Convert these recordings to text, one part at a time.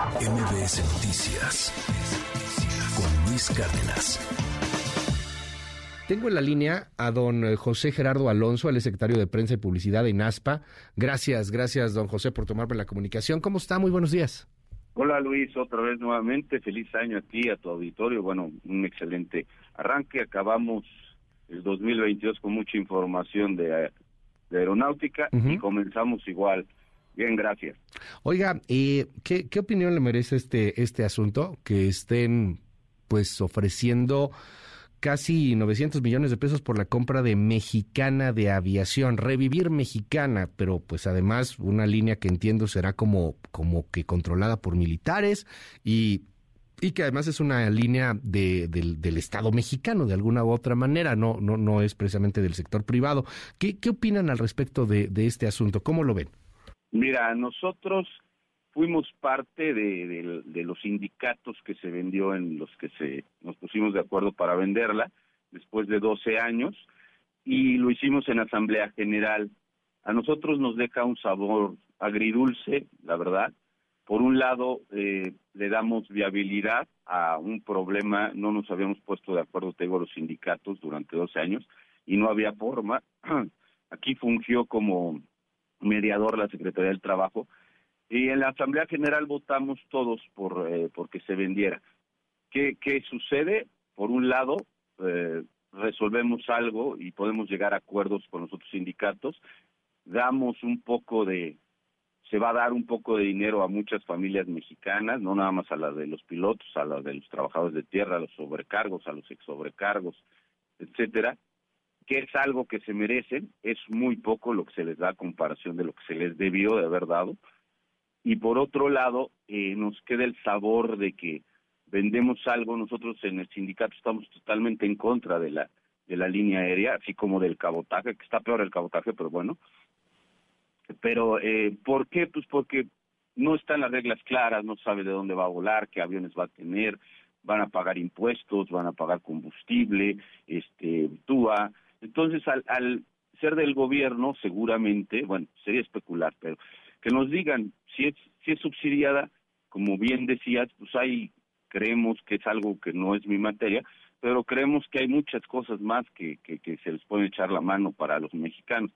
MBS Noticias con Luis Cárdenas. Tengo en la línea a don José Gerardo Alonso, el secretario de Prensa y Publicidad de INASPA. Gracias, gracias, don José, por tomarme la comunicación. ¿Cómo está? Muy buenos días. Hola Luis, otra vez nuevamente. Feliz año a ti, a tu auditorio. Bueno, un excelente arranque. Acabamos el 2022 con mucha información de, aeronáutica y comenzamos igual Bien, gracias. Oiga, ¿y qué, qué opinión le merece este, este asunto? Que estén pues ofreciendo casi 900 millones de pesos por la compra de Mexicana de Aviación, revivir Mexicana, pero pues además una línea que entiendo será como, como que controlada por militares y, y que además es una línea de, del, Estado mexicano de alguna u otra manera, no, no, no es precisamente del sector privado. ¿Qué, qué opinan al respecto de este asunto? ¿Cómo lo ven? Mira, nosotros fuimos parte de, los sindicatos que se vendió en los que se nos pusimos de acuerdo para venderla después de 12 años y lo hicimos en asamblea general. A nosotros nos deja un sabor agridulce, la verdad. Por un lado, eh, le damos viabilidad a un problema, no nos habíamos puesto de acuerdo, tengo los sindicatos durante 12 años y no había forma. Aquí fungió como mediador la Secretaría del Trabajo, y en la Asamblea General votamos todos por eh, porque se vendiera. ¿Qué, ¿Qué sucede? Por un lado, eh, resolvemos algo y podemos llegar a acuerdos con los otros sindicatos, damos un poco de, se va a dar un poco de dinero a muchas familias mexicanas, no nada más a las de los pilotos, a las de los trabajadores de tierra, a los sobrecargos, a los ex sobrecargos, etcétera, que es algo que se merecen, es muy poco lo que se les da a comparación de lo que se les debió de haber dado. Y por otro lado, eh, nos queda el sabor de que vendemos algo, nosotros en el sindicato estamos totalmente en contra de la de la línea aérea, así como del cabotaje, que está peor el cabotaje, pero bueno. Pero, eh, ¿por qué? Pues porque no están las reglas claras, no sabe de dónde va a volar, qué aviones va a tener, van a pagar impuestos, van a pagar combustible, este, TUA, entonces, al, ser del gobierno, seguramente, bueno, sería especular, pero que nos digan si es, si es subsidiada, como bien decías, pues ahí creemos que es algo que no es mi materia, pero creemos que hay muchas cosas más que, que, que se les puede echar la mano para los mexicanos.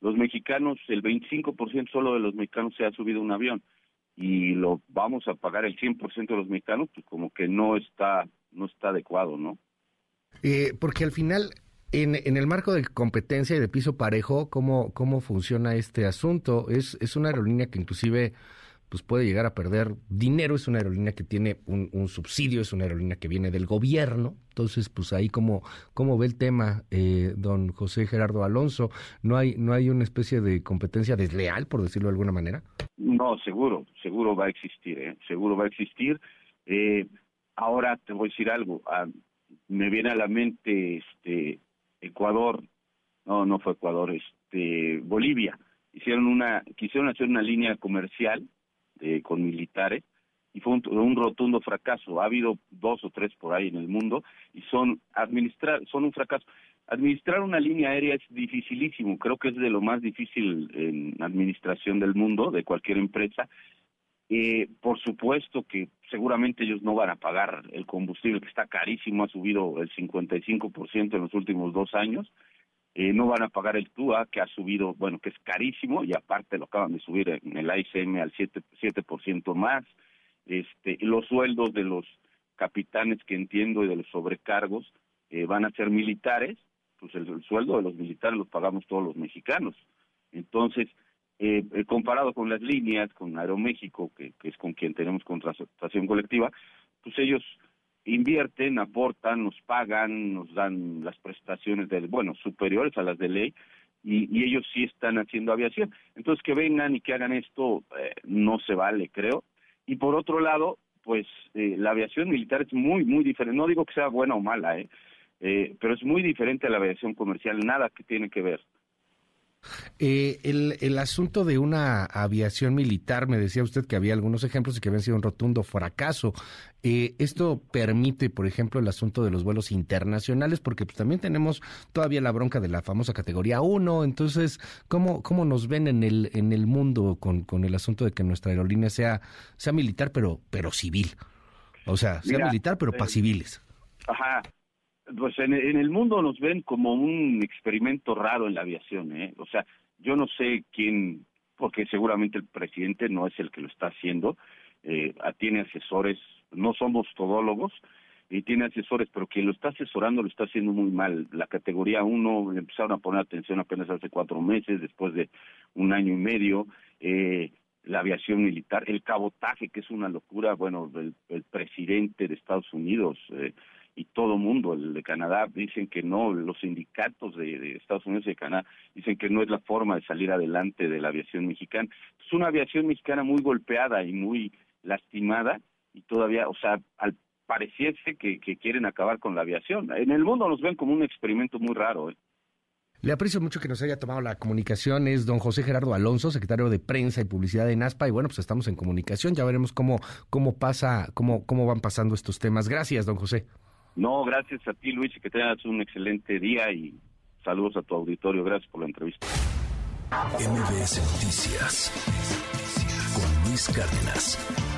Los mexicanos, el 25% solo de los mexicanos se ha subido un avión y lo vamos a pagar el 100% de los mexicanos, pues como que no está, no está adecuado, ¿no? Eh, porque al final en, el marco de competencia y de piso parejo, ¿cómo, cómo funciona este asunto? Es, es una aerolínea que inclusive pues puede llegar a perder dinero, es una aerolínea que tiene un, subsidio, es una aerolínea que viene del gobierno, entonces pues ahí como cómo ve el tema eh, don José Gerardo Alonso, ¿no hay, no hay una especie de competencia desleal, por decirlo de alguna manera? No, seguro, seguro va a existir, ¿eh? seguro va a existir. Eh, ahora te voy a decir algo, ah, me viene a la mente este Ecuador, no, no fue Ecuador, este, Bolivia, hicieron una, quisieron hacer una línea comercial de, con militares y fue un, rotundo fracaso. Ha habido dos o tres por ahí en el mundo y son administrar, son un fracaso. Administrar una línea aérea es dificilísimo, creo que es de lo más difícil en administración del mundo, de cualquier empresa. Eh, por supuesto que seguramente ellos no van a pagar el combustible que está carísimo, ha subido el 55% en los últimos dos años. Eh, no van a pagar el TUA, que ha subido, bueno, que es carísimo, y aparte lo acaban de subir en el ICM al 7%, 7 más. Este, los sueldos de los capitanes que entiendo y de los sobrecargos eh, van a ser militares, pues el sueldo de los militares los pagamos todos los mexicanos. Entonces, eh, eh, comparado con las líneas, con Aeroméxico, que, es con quien tenemos contratación colectiva, pues ellos invierten, aportan, nos pagan, nos dan las prestaciones del, bueno, superiores a las de ley, y, ellos sí están haciendo aviación. Entonces, que vengan y que hagan esto eh, no se vale, creo. Y por otro lado, pues eh, la aviación militar es muy, muy diferente. No digo que sea buena o mala, eh, pero es muy diferente a la aviación comercial, nada que tiene que ver. Eh, el, el, asunto de una aviación militar, me decía usted que había algunos ejemplos y que habían sido un rotundo fracaso. Eh, esto permite, por ejemplo, el asunto de los vuelos internacionales, porque pues, también tenemos todavía la bronca de la famosa categoría 1. Entonces, ¿cómo, cómo nos ven en el, en el mundo con, con el asunto de que nuestra aerolínea sea, sea militar, pero, pero civil? O sea, sea militar, pero para eh, civiles. Ajá, pues en, el mundo nos ven como un experimento raro en la aviación, ¿eh? O sea, yo no sé quién, porque seguramente el presidente no es el que lo está haciendo, eh, tiene asesores, no somos todólogos, y tiene asesores, pero quien lo está asesorando lo está haciendo muy mal. La categoría 1 empezaron a poner atención apenas hace cuatro meses, después de un año y medio. Eh, la aviación militar, el cabotaje, que es una locura, bueno, el presidente de Estados Unidos eh, y todo mundo, el de Canadá, dicen que no, los sindicatos de, Estados Unidos y de Canadá dicen que no es la forma de salir adelante de la aviación mexicana. Es una aviación mexicana muy golpeada y muy lastimada y todavía, o sea, al pareciese que, que quieren acabar con la aviación. En el mundo nos ven como un experimento muy raro. ¿eh? Le aprecio mucho que nos haya tomado la comunicación. Es don José Gerardo Alonso, secretario de Prensa y Publicidad de NASPA. Y bueno, pues estamos en comunicación. Ya veremos cómo, cómo pasa, cómo, cómo van pasando estos temas. Gracias, don José. No, gracias a ti, Luis, y que tengas un excelente día y saludos a tu auditorio. Gracias por la entrevista. MBS Noticias con Luis Cárdenas.